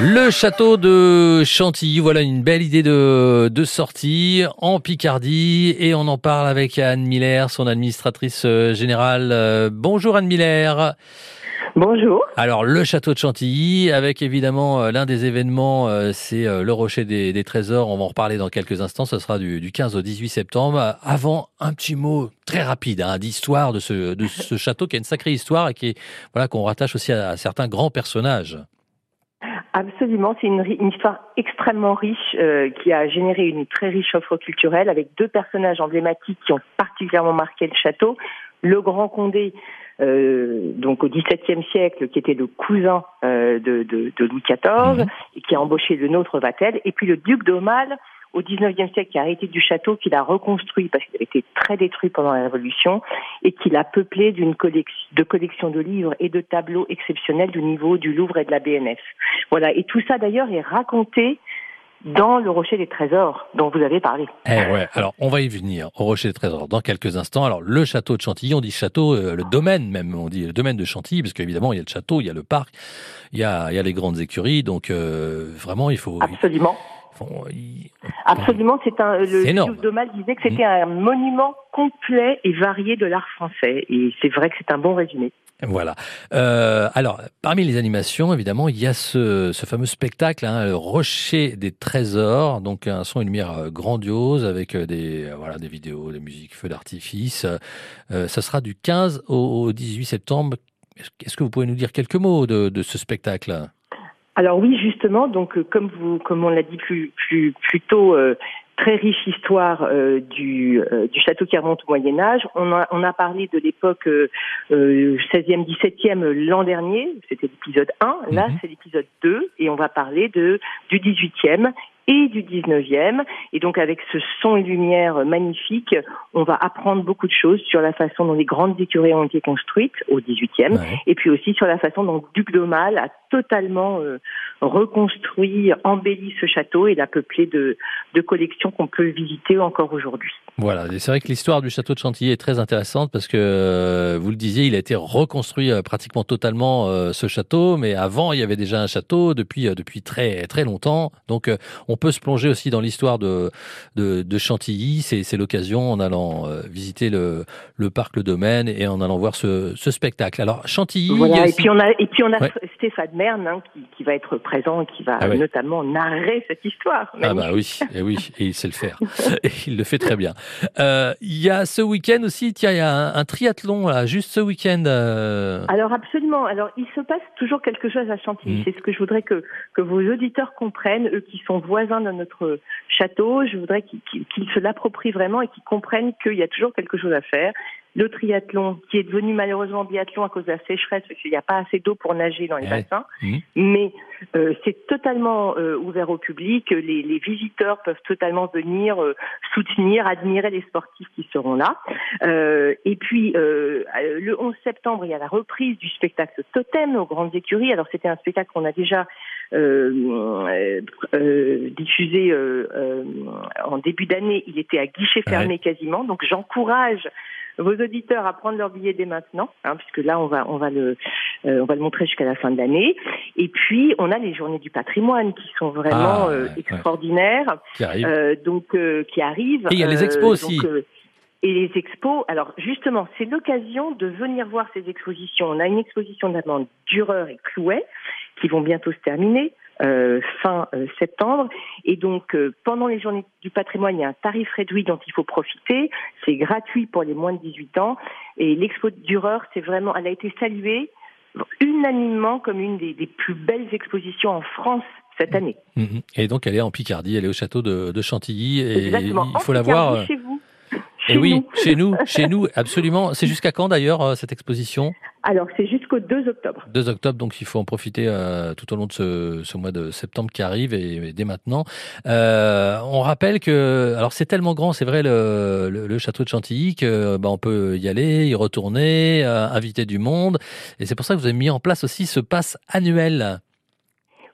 Le château de Chantilly, voilà une belle idée de, de sortie en Picardie et on en parle avec Anne Miller, son administratrice euh, générale. Euh, bonjour Anne Miller. Bonjour. Alors le château de Chantilly, avec évidemment euh, l'un des événements, c'est le Rocher des, Trésors. On va en reparler dans quelques instants. Ce sera du, 15 au 18 septembre. Avant, un petit mot très rapide hein, d'histoire de ce, de ce château qui a une sacrée histoire et qui voilà qu'on rattache aussi à certains grands personnages. Absolument, c'est une, histoire extrêmement riche euh, qui a généré une très riche offre culturelle avec deux personnages emblématiques qui ont particulièrement marqué le château. Le Grand Condé, euh, donc au XVIIe siècle, qui était le cousin euh, de, Louis XIV mhm. et qui a embauché le nôtre Vatel, et puis le duc d'Aumale, au XIXe siècle qui a arrêté du château, qu'il a reconstruit parce qu'il avait été très détruit pendant la Révolution et qu'il a peuplé d'une collection de collections de livres et de tableaux exceptionnels du niveau du Louvre et de la BNF. Voilà. Et tout ça d'ailleurs est raconté dans le Rocher des Trésors dont vous avez parlé. Eh ouais, alors on va y venir au Rocher des Trésors dans quelques instants. Alors le château de Chantilly, on dit château, euh, le domaine même, on dit le domaine de Chantilly, parce qu'évidemment il y a le château, il y a le parc, il y a, il y a les grandes écuries, donc euh, vraiment il faut... Absolument. Absolument, c'est un. Le Domal disait que c'était mm. un monument complet et varié de l'art français, et c'est vrai que c'est un bon résumé. Voilà. Euh, alors, parmi les animations, évidemment, il y a ce, fameux spectacle, hein, le Rocher des Trésors, donc un son et une lumière euh, grandiose avec euh, des voilà des vidéos, des musiques, feux d'artifice. ça sera du 15 au, 18 septembre. Est-ce que vous pouvez nous dire quelques mots de, de ce spectacle? Alors oui, justement, donc euh, comme vous, comme on l'a dit plus plus plus tôt, euh, très riche histoire euh, du, du château qui remonte au Moyen Âge. On a, on a parlé de l'époque 16e, 17e l'an dernier, c'était l'épisode 1. Là, mhm. c'est l'épisode 2 et on va parler de du 18e et du 19e. Et donc avec ce son et lumière magnifique, on va apprendre beaucoup de choses sur la façon dont les grandes écuries ont été construites au 18e, et puis aussi sur la façon dont Duc d'Aumale a totalement euh, reconstruit, embelli ce château et l'a peuplé de, de collections qu'on peut visiter encore aujourd'hui. Voilà, c'est vrai que l'histoire du château de Chantilly est très intéressante parce que, euh, vous le disiez, il a été reconstruit euh, pratiquement totalement ce château, mais avant il y avait déjà un château depuis depuis très très longtemps. Donc on peut se plonger aussi dans l'histoire de, de, Chantilly. C'est l'occasion en allant euh, visiter le, le parc, le domaine et en allant voir ce, ce spectacle. Alors Chantilly. et puis on a et puis on a Stéphane Merne hein, qui, qui, va être présent et qui va ah notamment narrer cette histoire. Ah bah oui, et oui, et il sait le faire. et il le fait très bien. Euh, il y a ce week-end aussi, tiens, il y a un, triathlon là, juste ce week-end. Euh. Alors absolument. Alors il se passe toujours quelque chose à Chantilly. Mm. C'est ce que je voudrais que que vos auditeurs comprennent, eux qui sont voisins dans notre château. Je voudrais qu'ils se l'approprient vraiment et qu'ils comprennent qu'il y a toujours quelque chose à faire le triathlon, qui est devenu malheureusement biathlon à cause de la sécheresse, parce qu'il n'y a pas assez d'eau pour nager dans les bassins. Mmh. Mais euh, c'est totalement euh, ouvert au public. Les, les, visiteurs peuvent totalement venir euh, soutenir, admirer les sportifs qui seront là. et puis, le 11 septembre, il y a la reprise du spectacle Totem aux Grandes Écuries. Alors, c'était un spectacle qu'on a déjà diffusé en début d'année. Il était à guichet fermé quasiment. Donc, j'encourage vos auditeurs à prendre leur billet dès maintenant, hein, puisque là on va on va le euh, on va le montrer jusqu'à la fin de l'année. Et puis on a les journées du patrimoine qui sont vraiment ah, euh, extraordinaires, qui arrivent. Euh, donc qui arrivent. Et il y a les expos aussi. et les expos, alors justement, c'est l'occasion de venir voir ces expositions. On a une exposition notamment Dureur et Clouet qui vont bientôt se terminer. Euh, fin euh, septembre. Et donc, euh, pendant les journées du patrimoine, il y a un tarif réduit dont il faut profiter. C'est gratuit pour les moins de 18 ans. Et l'expo d'Ureur, c'est vraiment, elle a été saluée unanimement comme une des, plus belles expositions en France cette année. Mmh. Et donc, elle est en Picardie, elle est au château de, Chantilly. Et Exactement. il faut la voir. Chez vous. Et oui, chez nous, chez nous, absolument. C'est jusqu'à quand d'ailleurs euh, cette exposition? Alors c'est jusqu'au 2 octobre. 2 octobre, donc il faut en profiter euh, tout au long de ce, ce, mois de septembre qui arrive et, dès maintenant. Euh, on rappelle que, alors c'est tellement grand, c'est vrai le, le, château de Chantilly que bah, on peut y aller, y retourner, inviter du monde, et c'est pour ça que vous avez mis en place aussi ce pass annuel.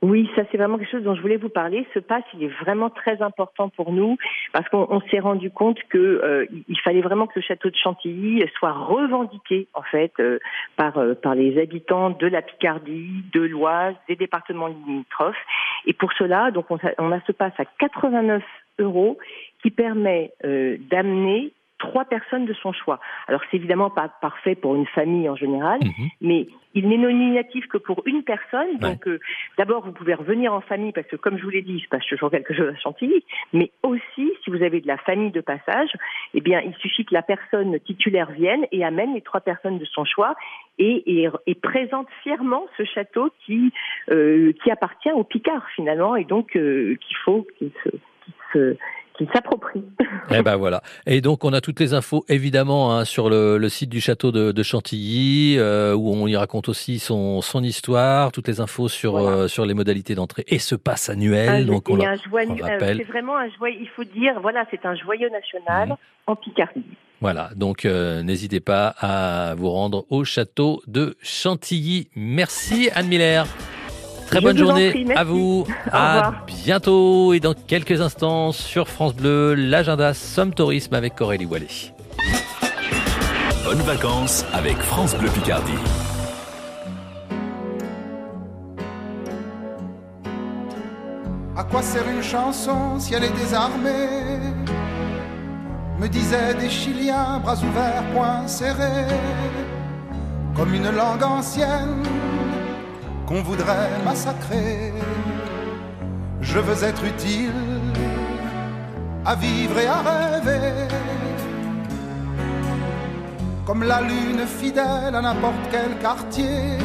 Oui, ça c'est vraiment quelque chose dont je voulais vous parler. Ce pass, il est vraiment très important pour nous parce qu'on s'est rendu compte que euh, fallait vraiment que le château de Chantilly soit revendiqué en fait euh, par euh, par les habitants de la Picardie, de l'Oise, des départements limitrophes. Et pour cela, donc on a, on a ce pass à 89 euros qui permet d'amener trois personnes de son choix. Alors c'est évidemment pas parfait pour une famille en général, mhm. mais il n'est nominatif que pour une personne. Donc euh, d'abord vous pouvez revenir en famille parce que comme je vous l'ai dit, il se passe toujours quelque chose à Chantilly, mais aussi si vous avez de la famille de passage, eh bien il suffit que la personne titulaire vienne et amène les trois personnes de son choix et, et, présente fièrement ce château qui euh, qui appartient au Picard finalement et donc euh, qu'il faut qu'il se, se qui s'approprie. Eh ben voilà. Et donc on a toutes les infos évidemment hein, sur le, le, site du château de, de Chantilly euh, où on y raconte aussi son, son histoire, toutes les infos sur euh, sur les modalités d'entrée et ce passe annuel. Ah, donc on, un joyeux, euh, c'est vraiment un joyeux. Il faut dire voilà, c'est un joyeux national mmh. en Picardie. Voilà, donc n'hésitez pas à vous rendre au château de Chantilly. Merci Anne Miller. Très bonne journée à vous. à bientôt et dans quelques instants sur France Bleu, l'agenda Somme Tourisme avec Corélie Wallet. Bonnes vacances avec France Bleu Picardie. À quoi sert une chanson si elle est désarmée? Me disaient des Chiliens, bras ouverts, poings serrés, comme une langue ancienne qu'on voudrait massacrer. Je veux être utile à vivre et à rêver. Comme la lune fidèle à n'importe quel quartier.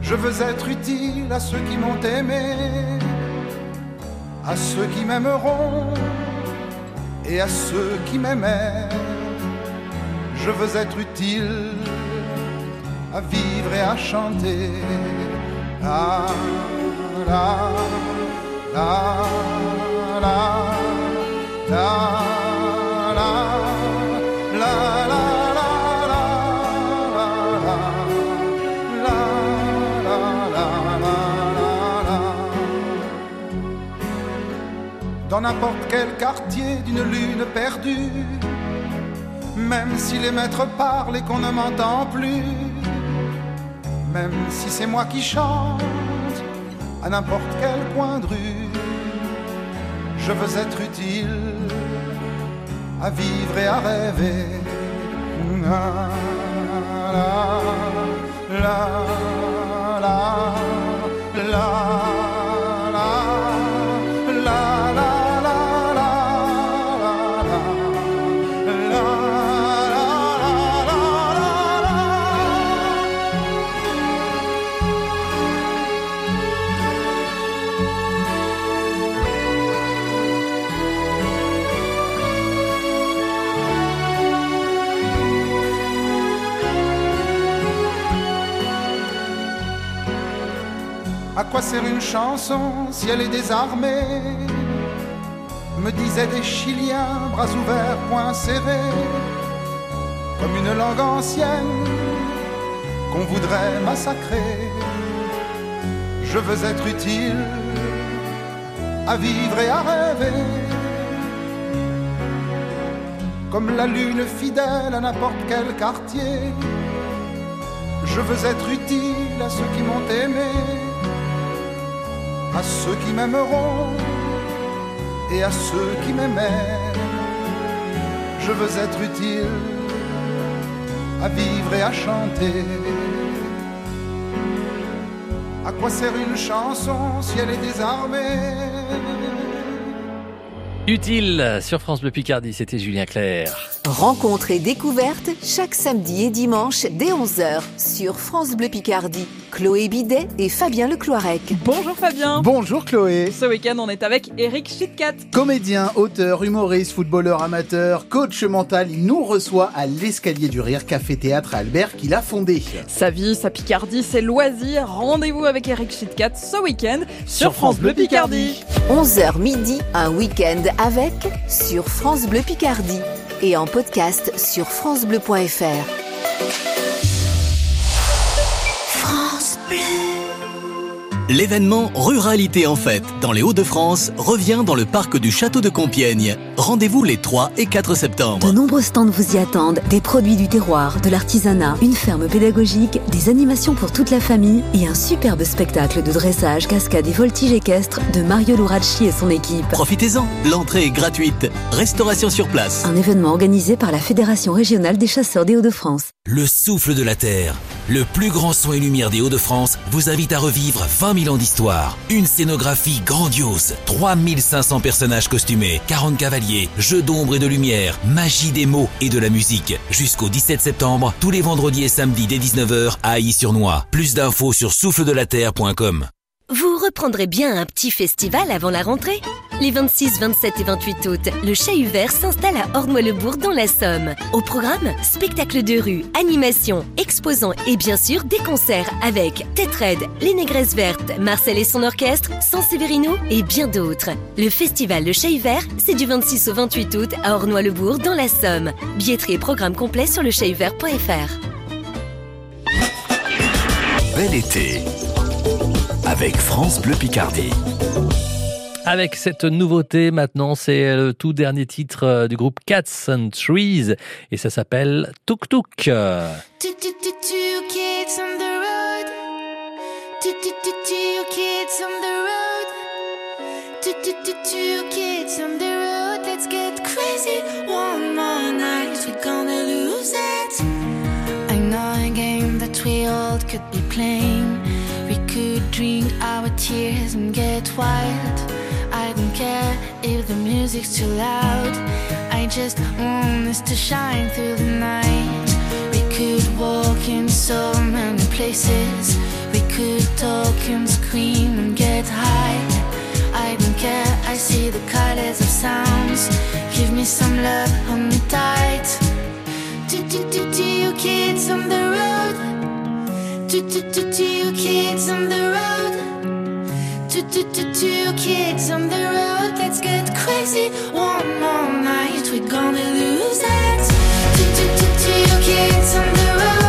Je veux être utile à ceux qui m'ont aimé, à ceux qui m'aimeront et à ceux qui m'aimaient. Je veux être utile à vivre et à chanter. La, la, la, la, la, dans n'importe quel quartier d'une lune perdue, même si les maîtres parlent et qu'on ne m'entend plus même si c'est moi qui chante à n'importe quel coin de rue. Je veux être utile à vivre et à rêver. Quoi sert une chanson si elle est désarmée? Me disaient des Chiliens, bras ouverts, poings serrés, comme une langue ancienne qu'on voudrait massacrer. Je veux être utile à vivre et à rêver, comme la lune fidèle à n'importe quel quartier. Je veux être utile à ceux qui m'ont aimé à ceux qui m'aimeront et à ceux qui m'aimaient. Je veux être utile à vivre et à chanter. À quoi sert une chanson si elle est désarmée? Utile sur France Bleu Picardie, c'était Julien Clerc. Rencontre et découverte chaque samedi et dimanche dès 11h sur France Bleu Picardie. Chloé Bidet et Fabien Lecloirec. Bonjour Fabien. Bonjour Chloé. Ce week-end, on est avec Eric Chitkat. Comédien, auteur, humoriste, footballeur amateur, coach mental, il nous reçoit à l'escalier du rire Café Théâtre à Albert qu'il a fondé. Sa vie, sa Picardie, ses loisirs. Rendez-vous avec Eric Chitkat ce week-end sur, France Bleu Picardie. 11h midi, un week-end avec sur France Bleu Picardie et en podcast sur francebleu.fr. France Bleu. L'événement Ruralité en fête dans les Hauts-de-France revient dans le parc du Château de Compiègne. Rendez-vous les 3 et 4 septembre. De nombreux stands vous y attendent. Des produits du terroir, de l'artisanat, une ferme pédagogique, des animations pour toute la famille et un superbe spectacle de dressage, cascade et voltige équestre de Mario Luracci et son équipe. Profitez-en, l'entrée est gratuite. Restauration sur place. Un événement organisé par la Fédération régionale des chasseurs des Hauts-de-France. Le souffle de la Terre, le plus grand son et lumière des Hauts-de-France, vous invite à revivre 20 000 ans d'histoire. Une scénographie grandiose, 3500 personnages costumés, 40 cavaliers, jeux d'ombre et de lumière, magie des mots et de la musique. Jusqu'au 17 septembre, tous les vendredis et samedis dès 19h à Ailly-sur-Noix. Plus d'infos sur souffledelaterre.com. Vous reprendrez bien un petit festival avant la rentrée? Les 26, 27 et 28 août, le Chat s'installe à Ornois-le-Bourg dans la Somme. Au programme, spectacle de rue, animation, exposants et bien sûr des concerts avec Red, Les Négresses Vertes, Marcel et son orchestre, San Severino et bien d'autres. Le festival Le Chat c'est du 26 au 28 août à Ornois-le-Bourg dans la Somme. Billetterie et programme complet sur lechatvert.fr. Bel été avec France Bleu Picardie. Avec cette nouveauté, maintenant, c'est le tout dernier titre euh, du groupe Cats and Trees et ça s'appelle Tuk Tuk. We could be playing. could drink our tears and get wild. I don't care if the music's too loud. I just want us to shine through the night. We could walk in so many places. We could talk and scream and get high. I don't care, I see the colors of sounds. Give me some love, hold me tight. Do, do, do, do you kids on the road? Two, two, two, two kids on the road. Two, two, two, two kids on the road. Let's get crazy one more night. We're gonna lose it. Two, two, two, two kids on the road.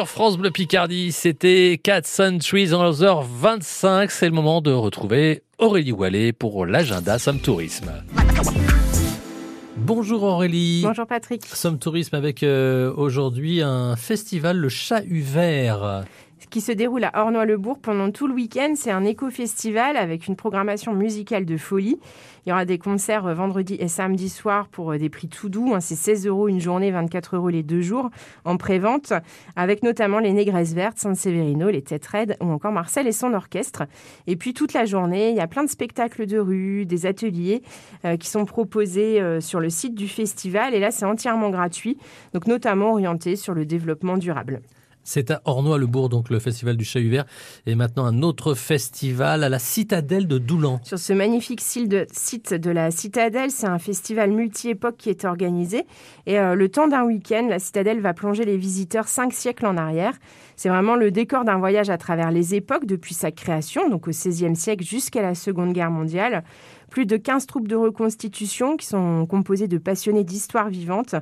Sur France Bleu Picardie, c'était 4 Centuries en 11h25. C'est le moment de retrouver Aurélie Wallet pour l'agenda Somme Tourisme. Bonjour Aurélie. Bonjour Patrick. Somme Tourisme avec euh, aujourd'hui un festival, le Chat Vert. Qui se déroule à Ornois-le-Bourg pendant tout le week-end. C'est un éco-festival avec une programmation musicale de folie. Il y aura des concerts euh, vendredi et samedi soir pour euh, des prix tout doux. Hein. C'est 16 euros une journée, 24 euros les deux jours en pré-vente, avec notamment les Négresses Vertes, San Severino, les Têtes Raides ou encore Marcel et son orchestre. Et puis toute la journée, il y a plein de spectacles de rue, des ateliers euh, qui sont proposés sur le site du festival. Et là, c'est entièrement gratuit, donc notamment orienté sur le développement durable. C'est à Ornois-le-Bourg, donc le festival du Chat Vert. Et maintenant, un autre festival à la Citadelle de Doulan. Sur ce magnifique site de la Citadelle, c'est un festival multi-époque qui est organisé. Et euh, le temps d'un week-end, la Citadelle va plonger les visiteurs cinq siècles en arrière. C'est vraiment le décor d'un voyage à travers les époques depuis sa création, donc au XVIe siècle jusqu'à la Seconde Guerre mondiale plus de 15 troupes de reconstitution qui sont composées de passionnés d'histoire vivante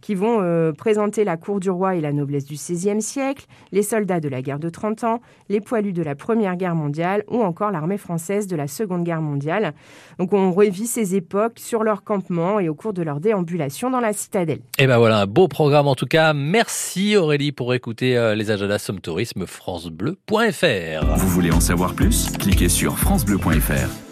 qui vont euh, présenter la cour du roi et la noblesse du XVIe siècle, les soldats de la guerre de 30 ans, les poilus de la Première Guerre mondiale ou encore l'armée française de la Seconde Guerre mondiale. Donc on revit ces époques sur leur campement et au cours de leur déambulation dans la citadelle. Et ben voilà, un beau programme en tout cas. Merci Aurélie pour écouter euh, les agendas Somme Tourisme francebleu.fr. Vous voulez en savoir plus? Cliquez sur francebleu.fr.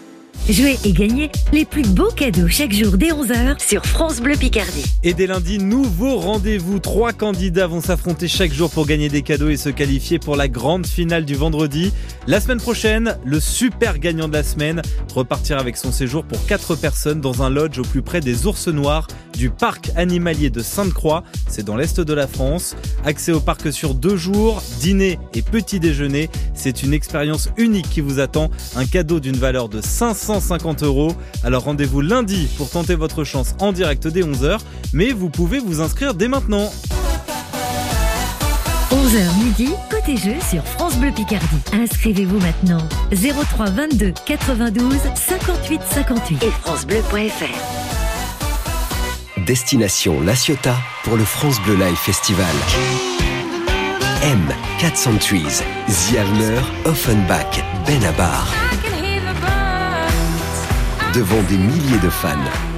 Jouer et gagner les plus beaux cadeaux chaque jour dès 11h sur France Bleu Picardie. Et dès lundi, nouveau rendez-vous. Trois candidats vont s'affronter chaque jour pour gagner des cadeaux et se qualifier pour la grande finale du vendredi. La semaine prochaine, le super gagnant de la semaine repartira avec son séjour pour quatre personnes dans un lodge au plus près des ours noirs du parc animalier de Sainte-Croix. C'est dans l'est de la France. Accès au parc sur deux jours, dîner et petit déjeuner. C'est une expérience unique qui vous attend. Un cadeau d'une valeur de 550 euros. Alors rendez-vous lundi pour tenter votre chance en direct dès 11h. Mais vous pouvez vous inscrire dès maintenant. 11h midi, côté jeu sur France Bleu Picardie. Inscrivez-vous maintenant. 03 22 92 58 58 et francebleu.fr. Destination La Ciotat pour le France Bleu Live Festival. M, 400 Trees, Zialner, Offenbach, Benabar. Devant des milliers de fans,